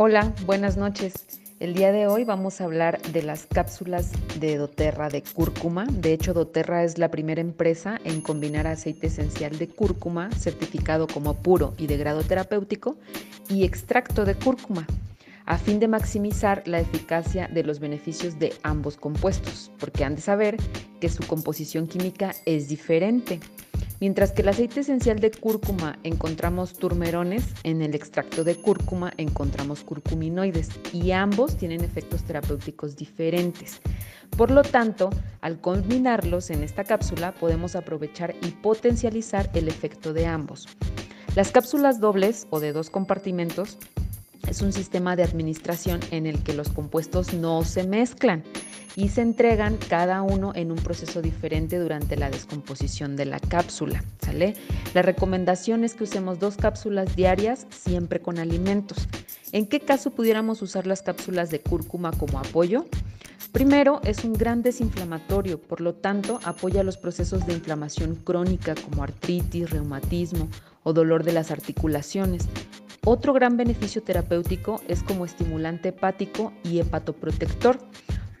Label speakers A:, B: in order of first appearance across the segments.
A: Hola, buenas noches. El día de hoy vamos a hablar de las cápsulas de doTERRA de cúrcuma. De hecho, doTERRA es la primera empresa en combinar aceite esencial de cúrcuma certificado como puro y de grado terapéutico y extracto de cúrcuma a fin de maximizar la eficacia de los beneficios de ambos compuestos, porque han de saber que su composición química es diferente. Mientras que el aceite esencial de cúrcuma encontramos turmerones, en el extracto de cúrcuma encontramos curcuminoides y ambos tienen efectos terapéuticos diferentes. Por lo tanto, al combinarlos en esta cápsula podemos aprovechar y potencializar el efecto de ambos. Las cápsulas dobles o de dos compartimentos es un sistema de administración en el que los compuestos no se mezclan y se entregan cada uno en un proceso diferente durante la descomposición de la cápsula. ¿sale? La recomendación es que usemos dos cápsulas diarias siempre con alimentos. ¿En qué caso pudiéramos usar las cápsulas de cúrcuma como apoyo? Primero, es un gran desinflamatorio, por lo tanto, apoya los procesos de inflamación crónica como artritis, reumatismo o dolor de las articulaciones. Otro gran beneficio terapéutico es como estimulante hepático y hepatoprotector.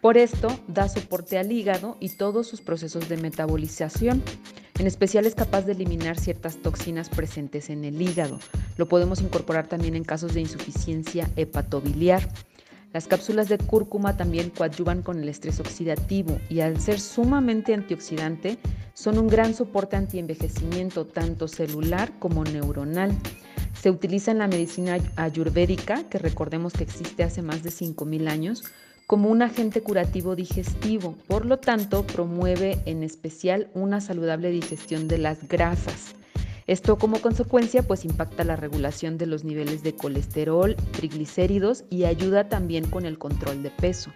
A: Por esto da soporte al hígado y todos sus procesos de metabolización. En especial es capaz de eliminar ciertas toxinas presentes en el hígado. Lo podemos incorporar también en casos de insuficiencia hepatobiliar. Las cápsulas de cúrcuma también coadyuvan con el estrés oxidativo y al ser sumamente antioxidante son un gran soporte antienvejecimiento tanto celular como neuronal. Se utiliza en la medicina ayurvédica, que recordemos que existe hace más de 5.000 años, como un agente curativo digestivo. Por lo tanto, promueve en especial una saludable digestión de las grasas. Esto como consecuencia pues impacta la regulación de los niveles de colesterol, triglicéridos y ayuda también con el control de peso.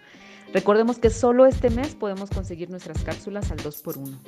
A: Recordemos que solo este mes podemos conseguir nuestras cápsulas al 2x1.